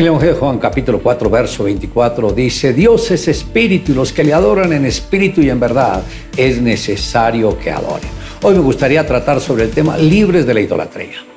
El Evangelio de Juan capítulo 4 verso 24 dice, Dios es espíritu y los que le adoran en espíritu y en verdad es necesario que adoren. Hoy me gustaría tratar sobre el tema libres de la idolatría.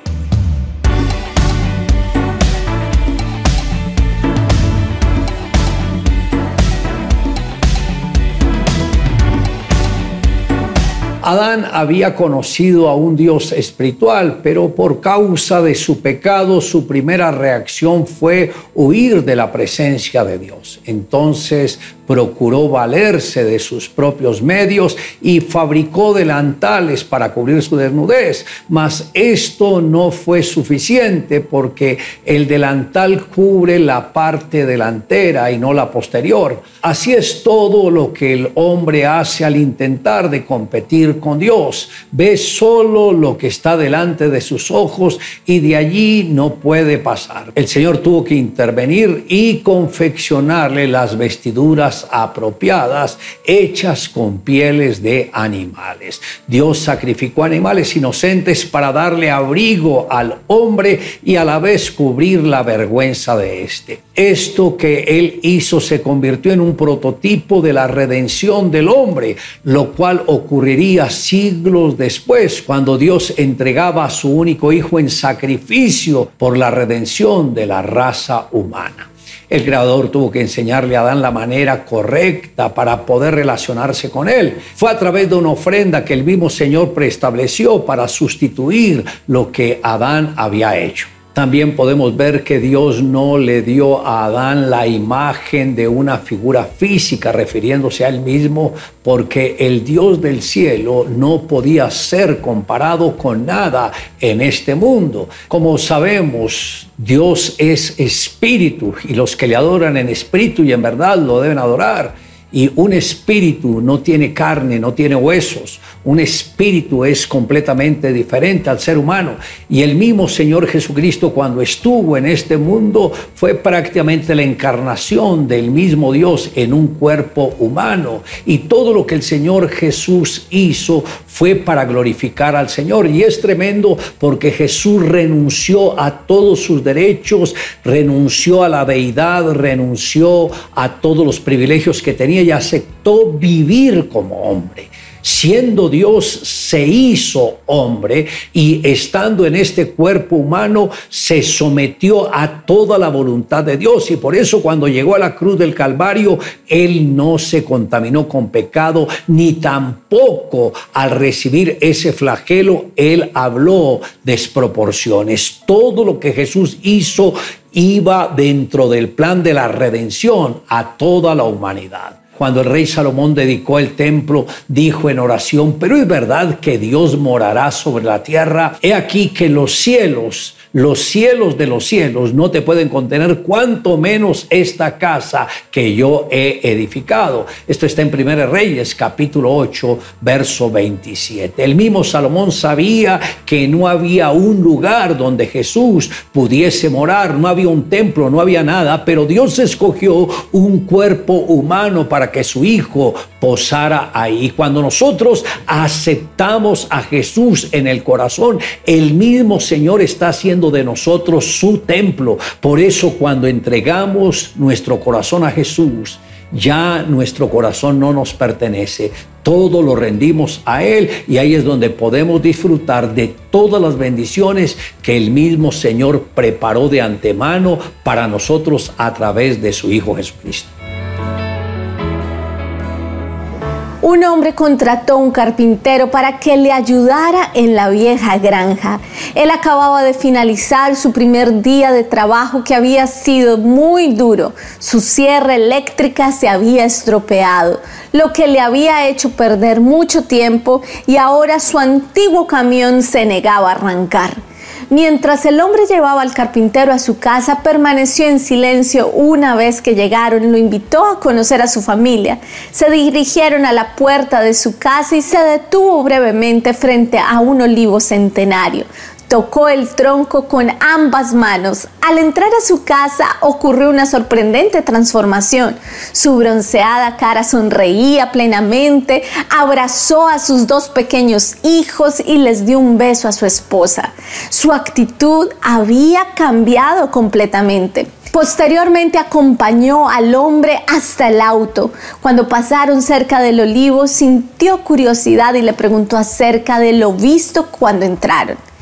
Adán había conocido a un Dios espiritual, pero por causa de su pecado su primera reacción fue huir de la presencia de Dios. Entonces procuró valerse de sus propios medios y fabricó delantales para cubrir su desnudez. Mas esto no fue suficiente porque el delantal cubre la parte delantera y no la posterior. Así es todo lo que el hombre hace al intentar de competir con Dios. Ve solo lo que está delante de sus ojos y de allí no puede pasar. El Señor tuvo que intervenir y confeccionarle las vestiduras apropiadas hechas con pieles de animales. Dios sacrificó animales inocentes para darle abrigo al hombre y a la vez cubrir la vergüenza de éste. Esto que él hizo se convirtió en un prototipo de la redención del hombre, lo cual ocurriría siglos después cuando Dios entregaba a su único hijo en sacrificio por la redención de la raza humana. El creador tuvo que enseñarle a Adán la manera correcta para poder relacionarse con él. Fue a través de una ofrenda que el mismo Señor preestableció para sustituir lo que Adán había hecho. También podemos ver que Dios no le dio a Adán la imagen de una figura física refiriéndose a él mismo porque el Dios del cielo no podía ser comparado con nada en este mundo. Como sabemos, Dios es espíritu y los que le adoran en espíritu y en verdad lo deben adorar. Y un espíritu no tiene carne, no tiene huesos. Un espíritu es completamente diferente al ser humano. Y el mismo Señor Jesucristo cuando estuvo en este mundo fue prácticamente la encarnación del mismo Dios en un cuerpo humano. Y todo lo que el Señor Jesús hizo fue para glorificar al Señor. Y es tremendo porque Jesús renunció a todos sus derechos, renunció a la deidad, renunció a todos los privilegios que tenía y aceptó vivir como hombre siendo Dios, se hizo hombre y estando en este cuerpo humano, se sometió a toda la voluntad de Dios. Y por eso cuando llegó a la cruz del Calvario, Él no se contaminó con pecado, ni tampoco al recibir ese flagelo, Él habló desproporciones. Todo lo que Jesús hizo iba dentro del plan de la redención a toda la humanidad. Cuando el rey Salomón dedicó el templo, dijo en oración, pero es verdad que Dios morará sobre la tierra. He aquí que los cielos los cielos de los cielos no te pueden contener, cuanto menos esta casa que yo he edificado. Esto está en 1 Reyes, capítulo 8, verso 27. El mismo Salomón sabía que no había un lugar donde Jesús pudiese morar, no había un templo, no había nada, pero Dios escogió un cuerpo humano para que su Hijo posara ahí. Cuando nosotros aceptamos a Jesús en el corazón, el mismo Señor está haciendo de nosotros su templo. Por eso cuando entregamos nuestro corazón a Jesús, ya nuestro corazón no nos pertenece. Todo lo rendimos a Él y ahí es donde podemos disfrutar de todas las bendiciones que el mismo Señor preparó de antemano para nosotros a través de su Hijo Jesucristo. Un hombre contrató un carpintero para que le ayudara en la vieja granja. Él acababa de finalizar su primer día de trabajo que había sido muy duro. Su sierra eléctrica se había estropeado, lo que le había hecho perder mucho tiempo y ahora su antiguo camión se negaba a arrancar. Mientras el hombre llevaba al carpintero a su casa, permaneció en silencio una vez que llegaron, lo invitó a conocer a su familia. Se dirigieron a la puerta de su casa y se detuvo brevemente frente a un olivo centenario. Tocó el tronco con ambas manos. Al entrar a su casa ocurrió una sorprendente transformación. Su bronceada cara sonreía plenamente, abrazó a sus dos pequeños hijos y les dio un beso a su esposa. Su actitud había cambiado completamente. Posteriormente acompañó al hombre hasta el auto. Cuando pasaron cerca del olivo, sintió curiosidad y le preguntó acerca de lo visto cuando entraron.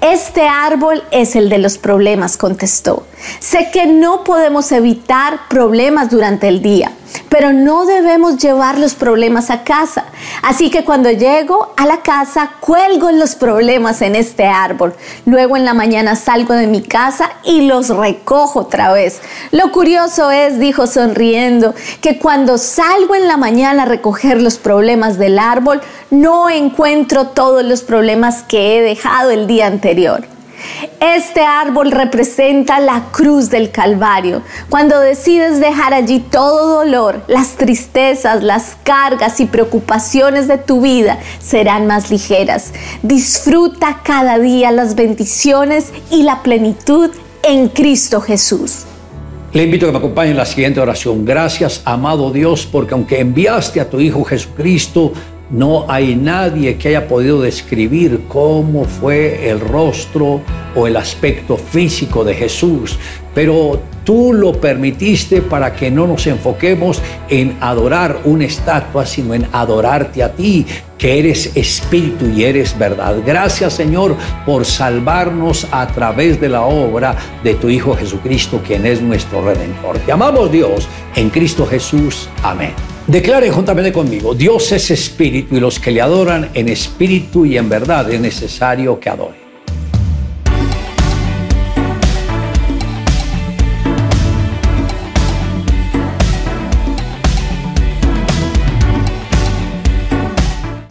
Este árbol es el de los problemas, contestó. Sé que no podemos evitar problemas durante el día, pero no debemos llevar los problemas a casa. Así que cuando llego a la casa, cuelgo los problemas en este árbol. Luego en la mañana salgo de mi casa y los recojo otra vez. Lo curioso es, dijo sonriendo, que cuando salgo en la mañana a recoger los problemas del árbol, no encuentro todos los problemas que he dejado el día anterior. Este árbol representa la cruz del Calvario. Cuando decides dejar allí todo dolor, las tristezas, las cargas y preocupaciones de tu vida serán más ligeras. Disfruta cada día las bendiciones y la plenitud en Cristo Jesús. Le invito a que me acompañe en la siguiente oración. Gracias, amado Dios, porque aunque enviaste a tu Hijo Jesucristo, no hay nadie que haya podido describir cómo fue el rostro o el aspecto físico de Jesús, pero tú lo permitiste para que no nos enfoquemos en adorar una estatua, sino en adorarte a ti, que eres espíritu y eres verdad. Gracias Señor por salvarnos a través de la obra de tu Hijo Jesucristo, quien es nuestro redentor. Te amamos Dios en Cristo Jesús. Amén. Declare juntamente conmigo, Dios es espíritu y los que le adoran en espíritu y en verdad es necesario que adoren.